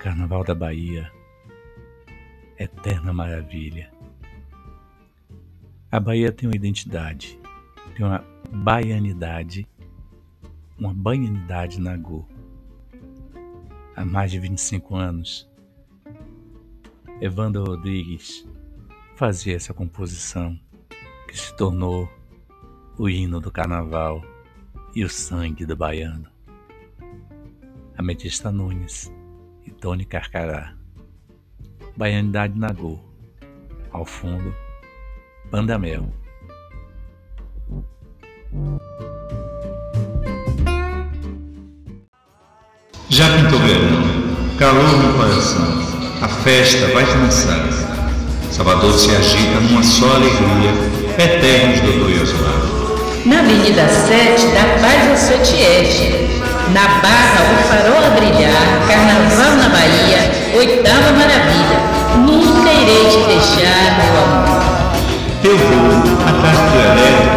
Carnaval da Bahia, eterna maravilha. A Bahia tem uma identidade, tem uma baianidade, uma baianidade na Go. Há mais de 25 anos, Evandro Rodrigues fazia essa composição que se tornou o hino do carnaval e o sangue do baiano. Ametista Nunes e Tony Carcará. Baianidade Nagô. Ao fundo, Pandamel. Já pintou verão, calor no coração, a festa vai começar. Salvador se agita numa só alegria, eternos doutor Osmar. Na Avenida 7 da Paz ao Sotiete, na Barra o farol a brilhar, Carnaval Bahia, oitava maravilha, nunca irei te deixar, meu amor. Eu vou, atrás do elétrico,